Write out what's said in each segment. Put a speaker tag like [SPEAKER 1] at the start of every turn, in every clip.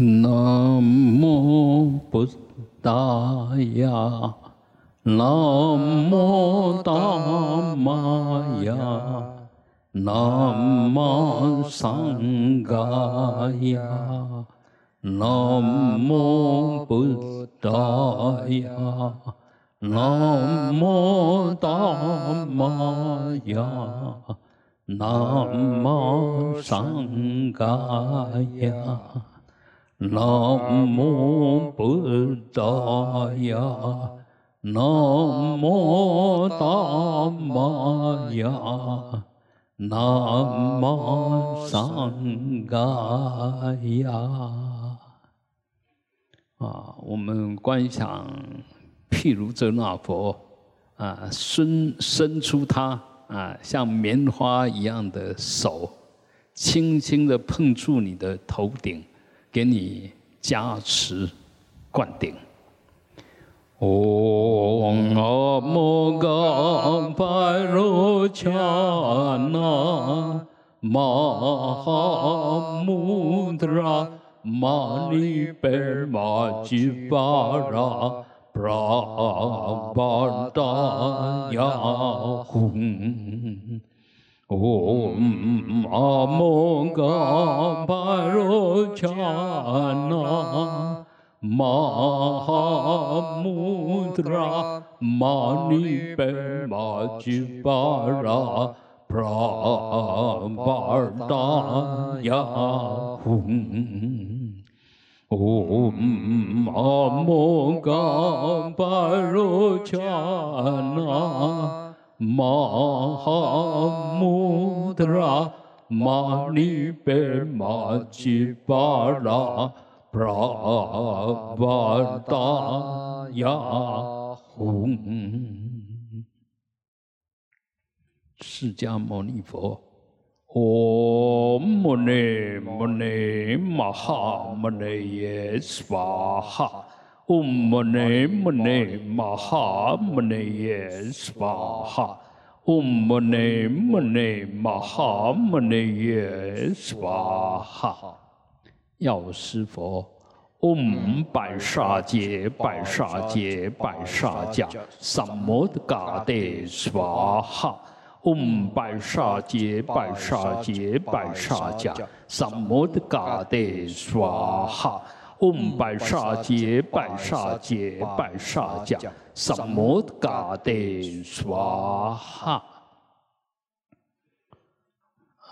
[SPEAKER 1] 南无布达雅，南无达玛雅，南无桑嘎雅，南无布达雅，南无达玛雅，南无桑嘎雅。南无布达雅，南无达玛雅，南无桑嘎雅。啊，我们观想，譬如这那佛啊，伸伸出他啊，像棉花一样的手，轻轻的碰触你的头顶。给你加持灌顶。嗡阿摩嘎巴罗恰那玛哈穆达拉玛尼贝玛吉巴拉布拉达雅哄巴达雅吽。Om Amoga Parochana Mahamudra Mani Pemajivara Prabhataya Hum Om Amoga Parochana 玛哈穆达拉玛尼贝玛吉巴拉布拉巴达雅吽，释迦牟尼佛，唵摩尼摩尼嗡嘛呢嘛呢嘛哈嘛呢耶娑哈，嗡嘛呢嘛呢嘛哈嘛呢耶娑哈。药师佛，嗡白沙界白沙界白沙界，萨摩的嘎德娑哈。嗡白沙界白沙界白沙界，萨摩的嘎德娑哈。嗡白沙杰白沙杰白沙迦萨摩嘎德娑哈。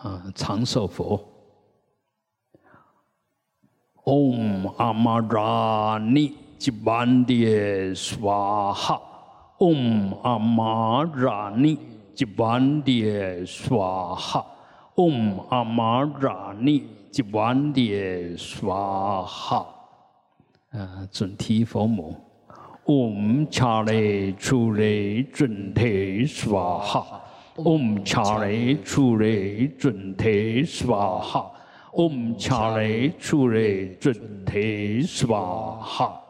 [SPEAKER 1] 啊，长寿佛。嗡阿玛拉尼吉班迪娑哈。嗡阿玛拉尼吉班迪娑哈。嗡阿玛拉尼吉班迪娑哈。啊，准提佛母，嗡恰雷出雷准提娑哈，嗡恰雷出雷准提娑哈，嗡恰雷出雷准提娑哈。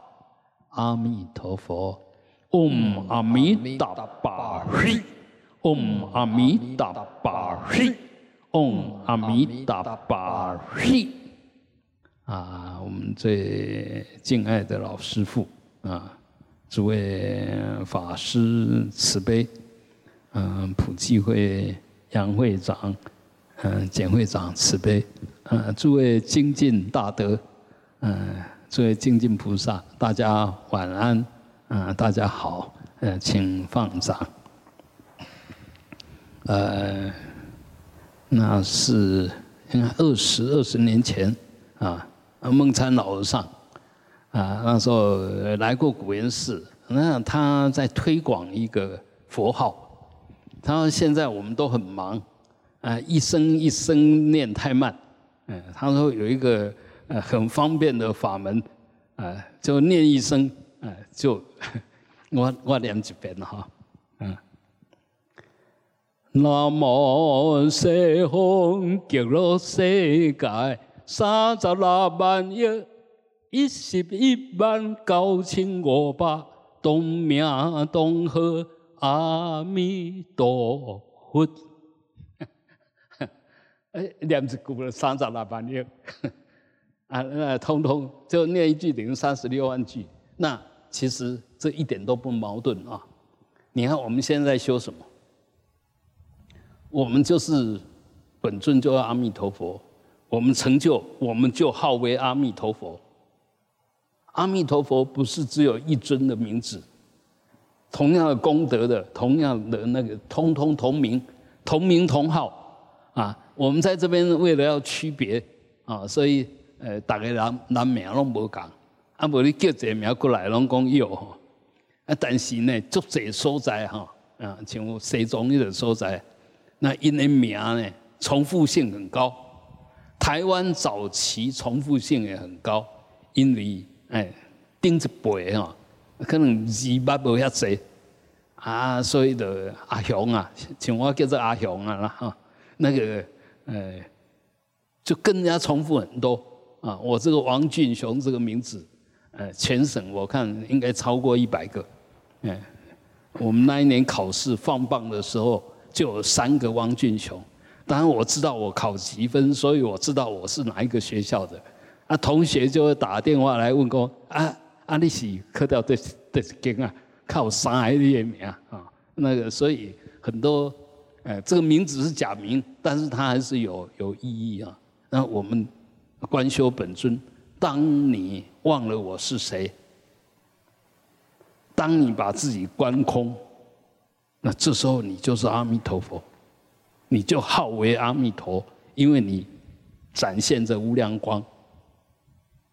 [SPEAKER 1] 阿弥陀佛，嗡阿弥达巴嘿，嗡阿弥达巴嘿，嗡阿弥达巴嘿。啊，我们最敬爱的老师傅啊，诸位法师慈悲，嗯，普济会杨会长，嗯，简会长慈悲，嗯，诸位精进大德，嗯，诸位精进菩萨，大家晚安，嗯，大家好，嗯，请放掌。呃，那是应该二十二十年前啊。孟参老和尚啊，那时候来过古岩寺，那他在推广一个佛号。他说现在我们都很忙，啊，一声一声念太慢。嗯，他说有一个呃很方便的法门，啊，就念一声，啊，就 我我念几遍哈，嗯。南无西方极乐世界。三十六万亿一十一万九千五百，东名东号阿弥陀佛。哎，念一句了三十六万亿。
[SPEAKER 2] 啊，那通通就念一句等于三十六万句。那其实这一点都不矛盾啊。你看我们现在修什么？我们就是本尊就阿弥陀佛，我们成就我们就号为阿弥陀佛。阿弥陀佛不是只有一尊的名字，同样的功德的，同样的那个，通通同名，同名同号啊。我们在这边为了要区别啊，所以呃，大家人人名拢无讲，啊，无你叫这名过来拢讲有哈。啊，但是呢，足侪所在哈，啊，像西藏那个所在，那因为名呢重复性很高，台湾早期重复性也很高，因为。哎，顶一辈吼，可能字捌无遐济啊，所以的阿雄啊，像我叫做阿雄啊啦哈，那个哎，就更加重复很多啊。我这个王俊雄这个名字，呃，全省我看应该超过一百个。哎，我们那一年考试放榜的时候，就有三个王俊雄。当然我知道我考几分，所以我知道我是哪一个学校的。啊，同学就会打电话来问讲，啊，啊，你是刻掉的的经啊，靠三个的名啊，那个，所以很多，哎，这个名字是假名，但是它还是有有意义啊。那我们观修本尊，当你忘了我是谁，当你把自己观空，那这时候你就是阿弥陀佛，你就号为阿弥陀，因为你展现着无量光。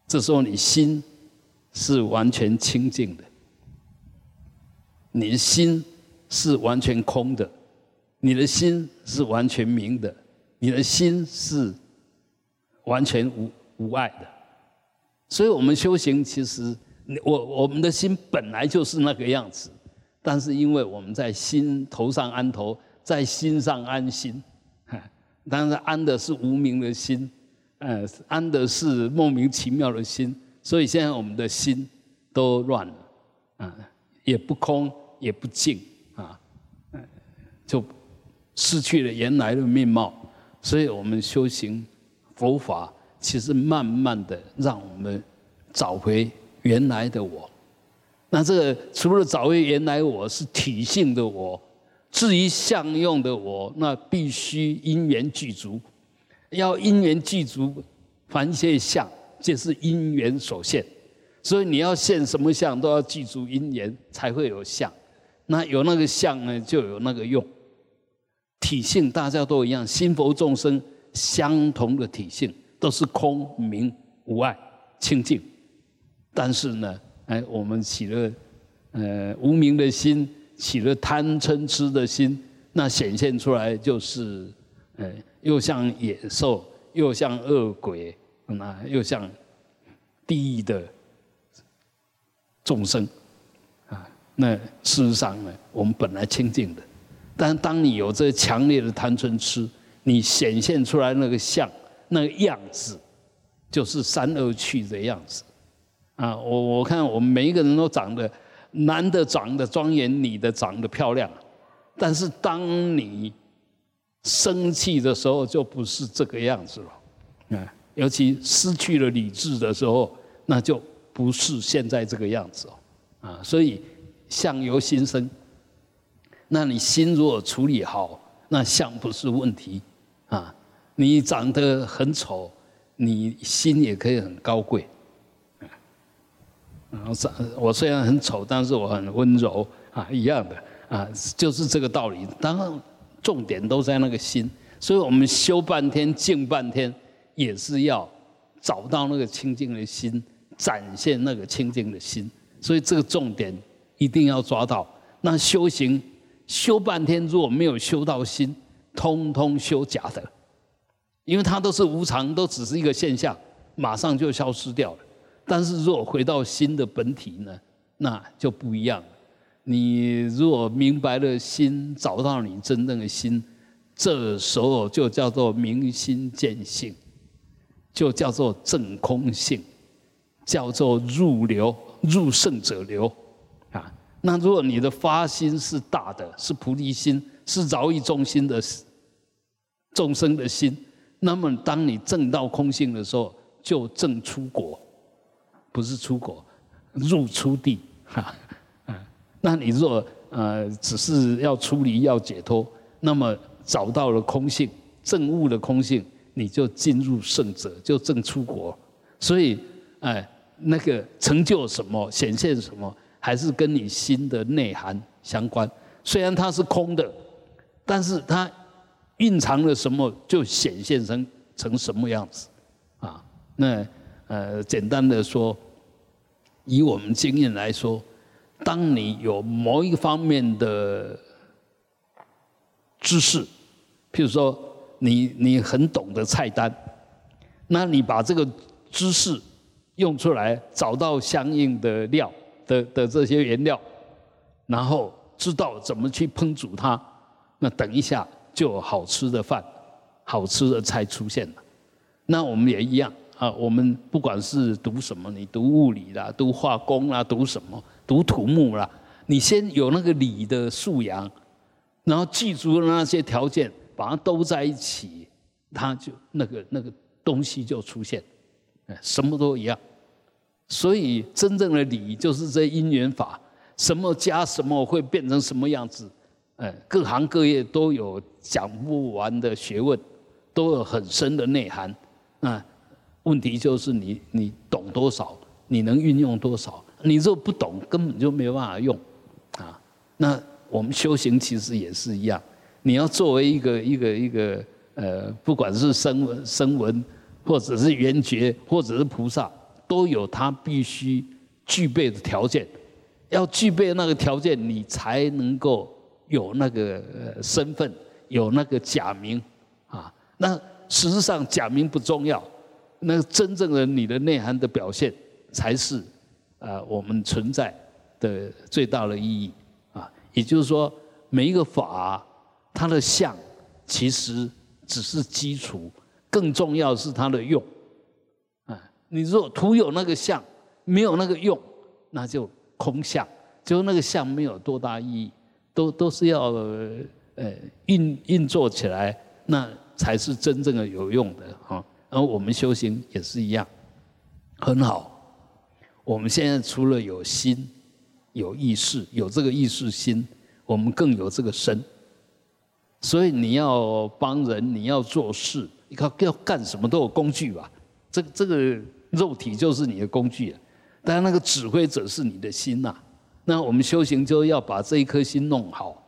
[SPEAKER 2] 这时候你心是完全清净的，你的心是完全空的，你的心是完全明的，你的心是完全无无碍的。所以，我们修行其实，我我们的心本来就是那个样子，但是因为我们在心头上安头，在心上安心，当然安的是无名的心。呃，安的是莫名其妙的心，所以现在我们的心都乱了，啊，也不空，也不静，啊，就失去了原来的面貌。所以我们修行佛法，其实慢慢的让我们找回原来的我。那这个除了找回原来我是体性的我，至于相用的我，那必须因缘具足。要因缘具足，凡一切相，皆是因缘所现。所以你要现什么相，都要记住因缘，才会有相。那有那个相呢，就有那个用。体性大家都一样，心佛众生相同的体性，都是空明无碍清净。但是呢，哎，我们起了呃无名的心，起了贪嗔痴的心，那显现出来就是，哎。又像野兽，又像恶鬼，那又像地狱的众生啊！那事实上呢，我们本来清净的，但当你有这强烈的贪嗔痴，你显现出来那个相、那个样子，就是三恶趣的样子啊！我我看我们每一个人都长得，男的长得庄严，女的长得漂亮，但是当你生气的时候就不是这个样子了，啊，尤其失去了理智的时候，那就不是现在这个样子哦，啊，所以相由心生，那你心如果处理好，那相不是问题，啊，你长得很丑，你心也可以很高贵，啊，我虽然很丑，但是我很温柔啊，一样的啊，就是这个道理，当然。重点都在那个心，所以我们修半天、静半天，也是要找到那个清净的心，展现那个清净的心。所以这个重点一定要抓到。那修行修半天，如果没有修到心，通通修假的，因为它都是无常，都只是一个现象，马上就消失掉了。但是如果回到心的本体呢，那就不一样。你如果明白了心，找到你真正的心，这时候就叫做明心见性，就叫做正空性，叫做入流入圣者流啊。那如果你的发心是大的，是菩提心，是饶益众心的众生的心，那么当你正到空性的时候，就正出国，不是出国，入出地哈。嗯，那你若呃只是要出离要解脱，那么找到了空性正悟的空性，你就进入圣者，就正出国。所以哎，那个成就什么显现什么，还是跟你心的内涵相关。虽然它是空的，但是它蕴藏了什么，就显现成成什么样子。啊，那呃，简单的说，以我们经验来说，当你有某一方面的知识，譬如说你你很懂得菜单，那你把这个知识用出来，找到相应的料的的这些原料，然后知道怎么去烹煮它，那等一下就有好吃的饭、好吃的菜出现了。那我们也一样啊，我们不管是读什么，你读物理啦，读化工啦，读什么，读土木啦，你先有那个理的素养，然后记住了那些条件，把它都在一起，它就那个那个东西就出现，什么都一样。所以真正的理就是这因缘法，什么加什么会变成什么样子，哎，各行各业都有讲不完的学问，都有很深的内涵。那问题就是你你懂多少，你能运用多少？你若不懂，根本就没有办法用啊。那我们修行其实也是一样，你要作为一个一个一个呃，不管是声闻声闻，或者是缘觉，或者是菩萨，都有他必须具备的条件。要具备那个条件，你才能够有那个身份，有那个假名啊。那。事实上，假名不重要，那真正的你的内涵的表现，才是啊我们存在的最大的意义啊。也就是说，每一个法，它的相其实只是基础，更重要是它的用啊。你若徒有那个相，没有那个用，那就空相，就那个相没有多大意义，都都是要呃运运作起来那。才是真正的有用的哈，而我们修行也是一样，很好。我们现在除了有心、有意识、有这个意识心，我们更有这个身。所以你要帮人，你要做事，你看要干什么都有工具吧？这这个肉体就是你的工具，但那个指挥者是你的心呐。那我们修行就要把这一颗心弄好，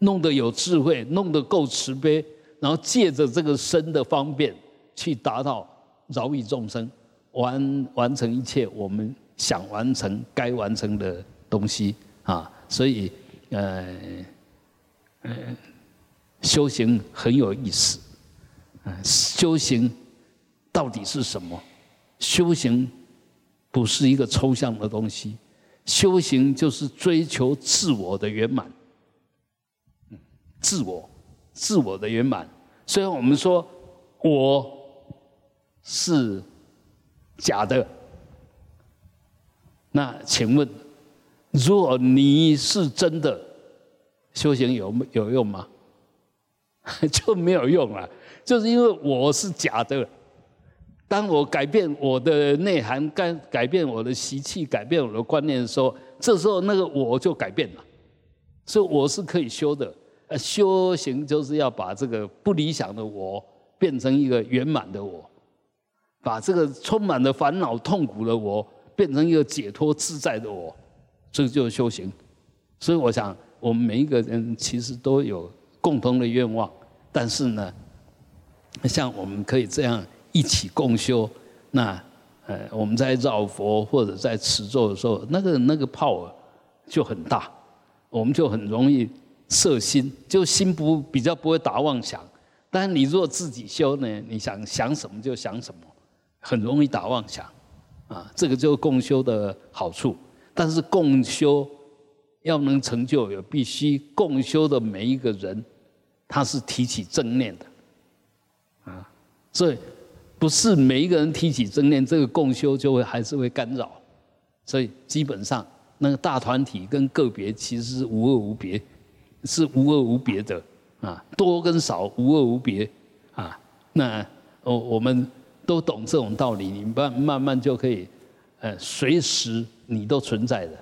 [SPEAKER 2] 弄得有智慧，弄得够慈悲。然后借着这个身的方便，去达到饶益众生，完完成一切我们想完成、该完成的东西啊！所以，呃，呃，修行很有意思。嗯，修行到底是什么？修行不是一个抽象的东西，修行就是追求自我的圆满。自我。自我的圆满，虽然我们说我是假的，那请问，如果你是真的，修行有有用吗？就没有用了，就是因为我是假的。当我改变我的内涵，改改变我的习气，改变我的观念的时候，这时候那个我就改变了，所以我是可以修的。修行就是要把这个不理想的我变成一个圆满的我，把这个充满了烦恼痛苦的我变成一个解脱自在的我，这就是修行。所以我想，我们每一个人其实都有共同的愿望，但是呢，像我们可以这样一起共修，那呃，我们在绕佛或者在持咒的时候，那个那个炮就很大，我们就很容易。摄心就心不比较不会打妄想，但是你若自己修呢，你想想什么就想什么，很容易打妄想，啊，这个就是共修的好处。但是共修要能成就，有必须共修的每一个人，他是提起正念的，啊，所以不是每一个人提起正念，这个共修就会还是会干扰。所以基本上那个大团体跟个别其实是无二无别。是无二无别的啊，多跟少无二无别啊。那我我们都。懂这种道理，你慢慢慢就可以，呃，随时你都存在的。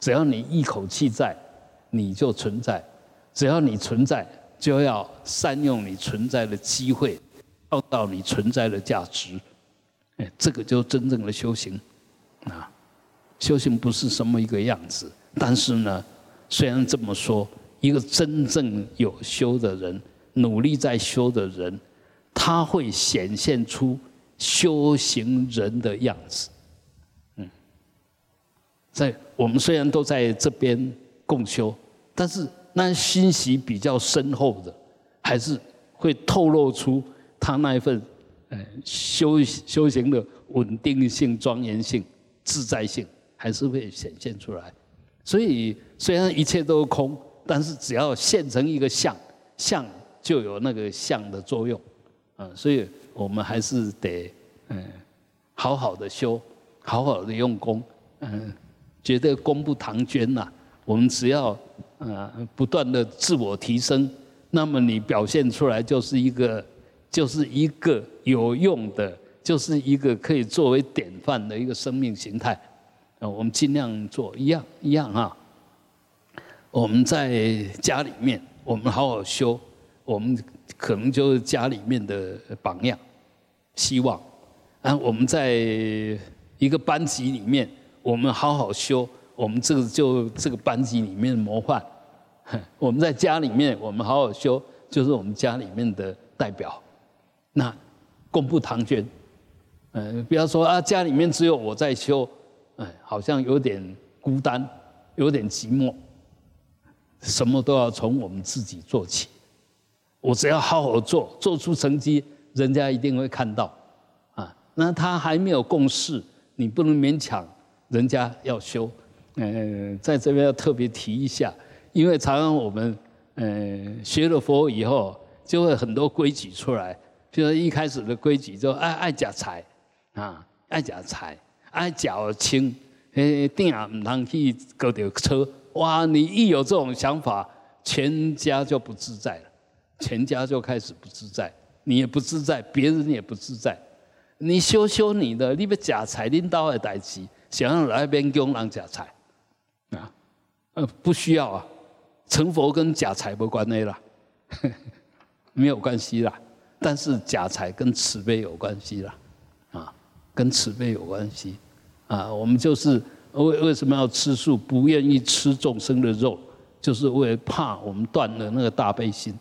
[SPEAKER 2] 只要你一口气在，你就存在；只要你存在，就要善用你存在的机会，创造你存在的价值。哎，这个就真正的修行啊！修行不是什么一个样子，但是呢，虽然这么说，一个真正有修的人，努力在修的人。他会显现出修行人的样子，嗯，在我们虽然都在这边共修，但是那心息比较深厚的，还是会透露出他那一份，呃，修修行的稳定性、庄严性、自在性，还是会显现出来。所以虽然一切都是空，但是只要现成一个相，相就有那个相的作用。嗯所以我们还是得嗯，好好的修，好好的用功，嗯，觉得功不唐捐呐。我们只要嗯不断的自我提升，那么你表现出来就是一个，就是一个有用的，就是一个可以作为典范的一个生命形态。啊，我们尽量做一样一样啊。我们在家里面，我们好好修，我们。可能就是家里面的榜样，希望，啊，我们在一个班级里面，我们好好修，我们这个就这个班级里面的模范。我们在家里面，我们好好修，就是我们家里面的代表。那功不唐捐，嗯，不要说啊，家里面只有我在修，哎，好像有点孤单，有点寂寞。什么都要从我们自己做起。我只要好好做，做出成绩，人家一定会看到，啊，那他还没有共识，你不能勉强人家要修，嗯，在这边要特别提一下，因为常常我们，嗯，学了佛以后，就会很多规矩出来，比如一开始的规矩就爱爱假财，啊，爱假财，爱脚轻，诶，定啊唔通去搞条车，哇，你一有这种想法，全家就不自在了。全家就开始不自在，你也不自在，别人也不自在。你修修你的，你别假财拎到的代志，想要来边供人假财啊？呃，不需要啊，成佛跟假财不关系啦，没有关系啦。但是假财跟慈悲有关系啦，啊，跟慈悲有关系啊。我们就是为为什么要吃素，不愿意吃众生的肉，就是为了怕我们断了那个大悲心。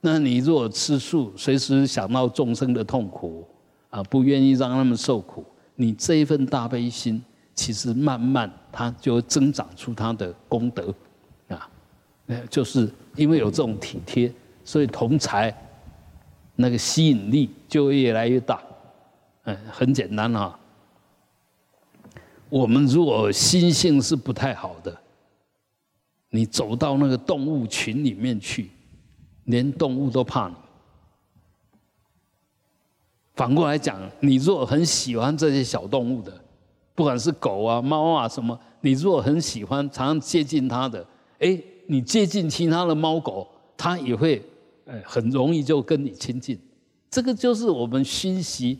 [SPEAKER 2] 那你如果吃素，随时想到众生的痛苦，啊，不愿意让他们受苦，你这一份大悲心，其实慢慢它就增长出它的功德，啊，就是因为有这种体贴，所以同财那个吸引力就会越来越大。嗯，很简单啊。我们如果心性是不太好的，你走到那个动物群里面去。连动物都怕你。反过来讲，你如果很喜欢这些小动物的，不管是狗啊、猫啊什么，你如果很喜欢，常常接近它的，哎，你接近其他的猫狗，它也会，哎，很容易就跟你亲近。这个就是我们熏习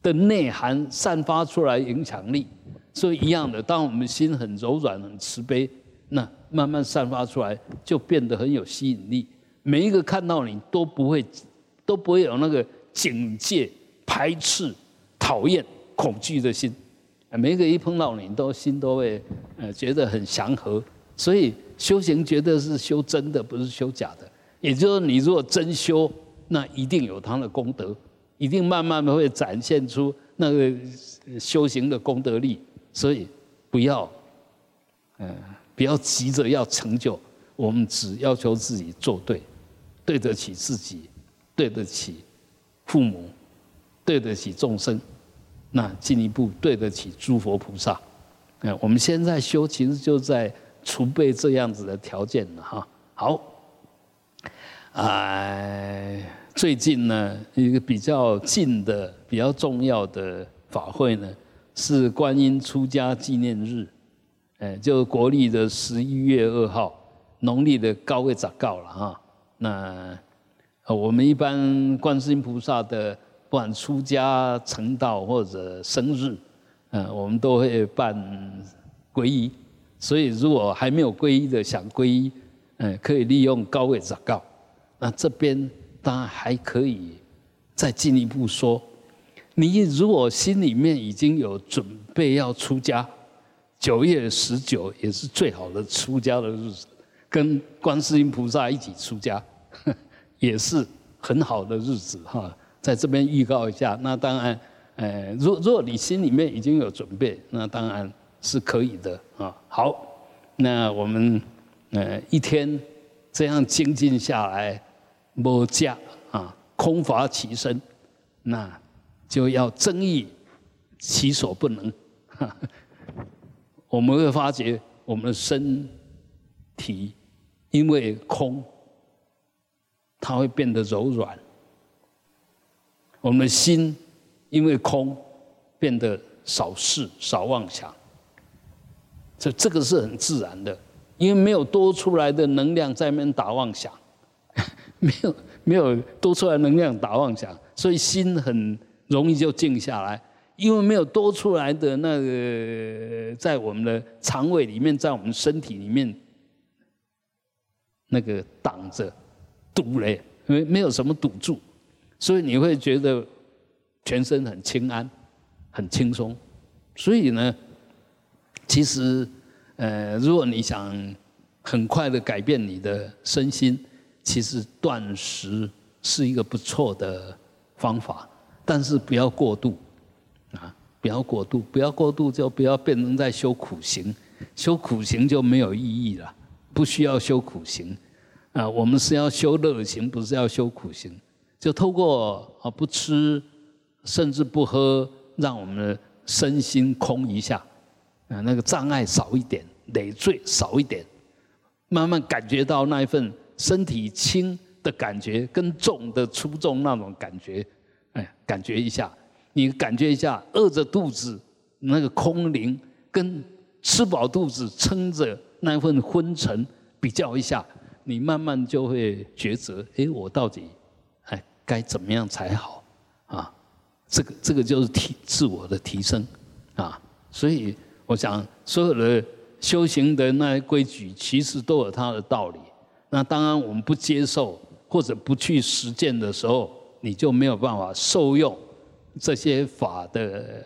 [SPEAKER 2] 的内涵散发出来影响力。所以一样的，当我们心很柔软、很慈悲，那慢慢散发出来，就变得很有吸引力。每一个看到你都不会，都不会有那个警戒、排斥、讨厌、恐惧的心。每一个一碰到你，都心都会呃觉得很祥和。所以修行绝对是修真的，不是修假的。也就是你如果真修，那一定有他的功德，一定慢慢的会展现出那个修行的功德力。所以不要，嗯，不要急着要成就，我们只要求自己做对。对得起自己，对得起父母，对得起众生，那进一步对得起诸佛菩萨。嗯，我们现在修，其实就在储备这样子的条件了哈。好，哎，最近呢，一个比较近的、比较重要的法会呢，是观音出家纪念日，哎，就国历的十一月二号，农历的高位早告了哈。那，我们一般观世音菩萨的不管出家成道或者生日，嗯，我们都会办皈依。所以如果还没有皈依的想皈依，嗯，可以利用高位祷告。那这边当然还可以再进一步说，你如果心里面已经有准备要出家，九月十九也是最好的出家的日子，跟观世音菩萨一起出家，也是很好的日子哈。在这边预告一下，那当然，呃，如如果你心里面已经有准备，那当然是可以的啊。好，那我们呃一天这样精进下来，无价啊，空乏其身，那就要争议其所不能。我们会发觉，我们的身体因为空，它会变得柔软；我们的心因为空，变得少事、少妄想。这这个是很自然的，因为没有多出来的能量在那边打妄想，没有没有多出来能量打妄想，所以心很容易就静下来。因为没有多出来的那个，在我们的肠胃里面，在我们身体里面，那个挡着堵嘞，没没有什么堵住，所以你会觉得全身很轻安，很轻松。所以呢，其实呃，如果你想很快的改变你的身心，其实断食是一个不错的方法，但是不要过度。啊，不要过度，不要过度，就不要变成在修苦行，修苦行就没有意义了，不需要修苦行。啊，我们是要修乐行，不是要修苦行。就透过啊不吃，甚至不喝，让我们的身心空一下，啊那个障碍少一点，累赘少一点，慢慢感觉到那一份身体轻的感觉，跟重的出重那种感觉，哎，感觉一下。你感觉一下，饿着肚子那个空灵，跟吃饱肚子撑着那份昏沉比较一下，你慢慢就会抉择：哎，我到底哎该怎么样才好啊？这个这个就是提自我的提升啊。所以我想，所有的修行的那些规矩，其实都有它的道理。那当然，我们不接受或者不去实践的时候，你就没有办法受用。这些法的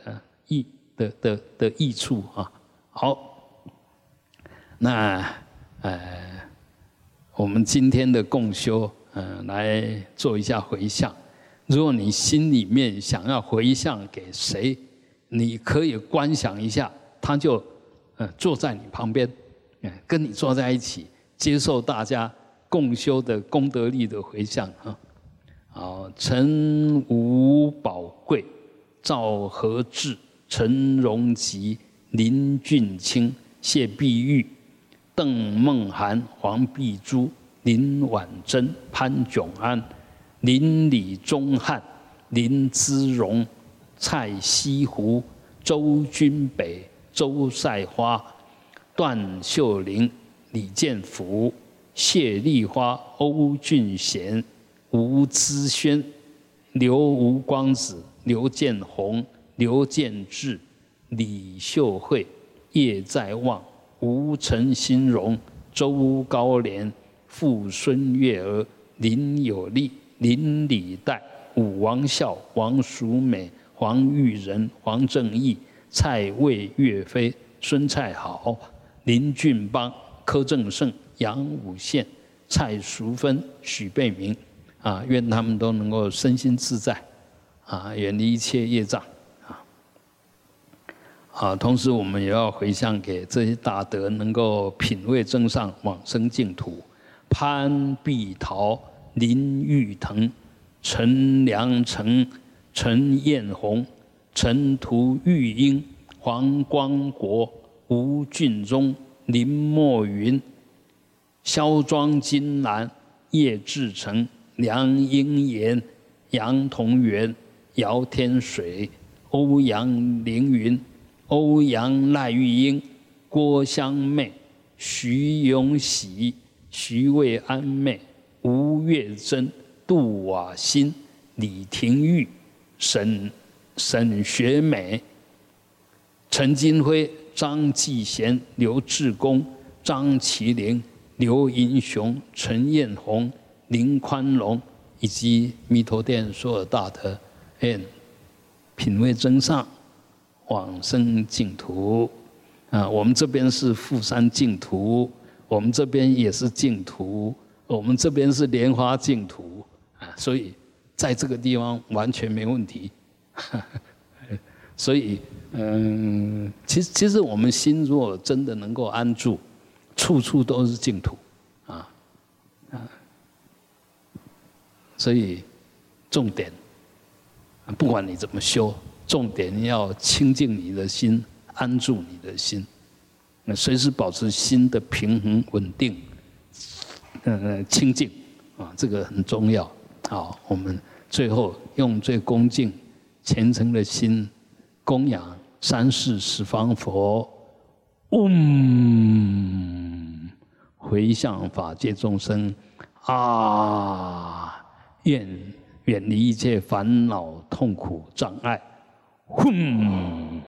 [SPEAKER 2] 益的的的益处啊，好，那呃，我们今天的共修，嗯，来做一下回向。如果你心里面想要回向给谁，你可以观想一下，他就呃坐在你旁边，嗯，跟你坐在一起，接受大家共修的功德力的回向啊。好，陈吴宝贵、赵和志、陈荣吉、林俊清、谢碧玉、邓梦涵、黄碧珠、林婉珍、潘炯安、林李忠汉、林姿荣、蔡西湖、周君北、周赛花、段秀玲、李建福、谢丽花、欧俊贤。吴资轩、刘吴光子、刘建宏、刘建志、李秀慧、叶在望、吴陈新荣、周高莲、傅孙月娥、林有利、林礼代、武王孝、王淑美、黄玉仁、黄正义、蔡魏岳飞、孙蔡好、林俊邦、柯正胜、杨武宪、蔡淑芬、许贝明。啊，愿他们都能够身心自在，啊，远离一切业障，啊，同时我们也要回向给这些大德，能够品味正上往生净土。潘碧桃、林玉腾、陈良成、陈艳红、陈图玉英、黄光国、吴俊忠、林墨云、肖庄金兰、叶志成。梁英言、杨同元、姚天水、欧阳凌云、欧阳赖玉英、郭香妹、徐永喜、徐卫安妹、吴月珍、杜瓦新、李廷玉、沈沈学美、陈金辉、张继贤、刘志功、张麒麟、刘英雄、陈彦宏、林宽龙，以及弥陀殿所有大德，品味真上，往生净土。啊，我们这边是富山净土，我们这边也是净土，我们这边是莲花净土啊，所以在这个地方完全没问题。所以，嗯，其实其实我们心若真的能够安住，处处都是净土，啊啊，所以重点，不管你怎么修，重点要清净你的心。安住你的心，那随时保持心的平衡稳定，呃，清净啊，这个很重要。好，我们最后用最恭敬、虔诚的心供养三世十方佛，嗡，回向法界众生啊，愿远离一切烦恼、痛苦、障碍，轰。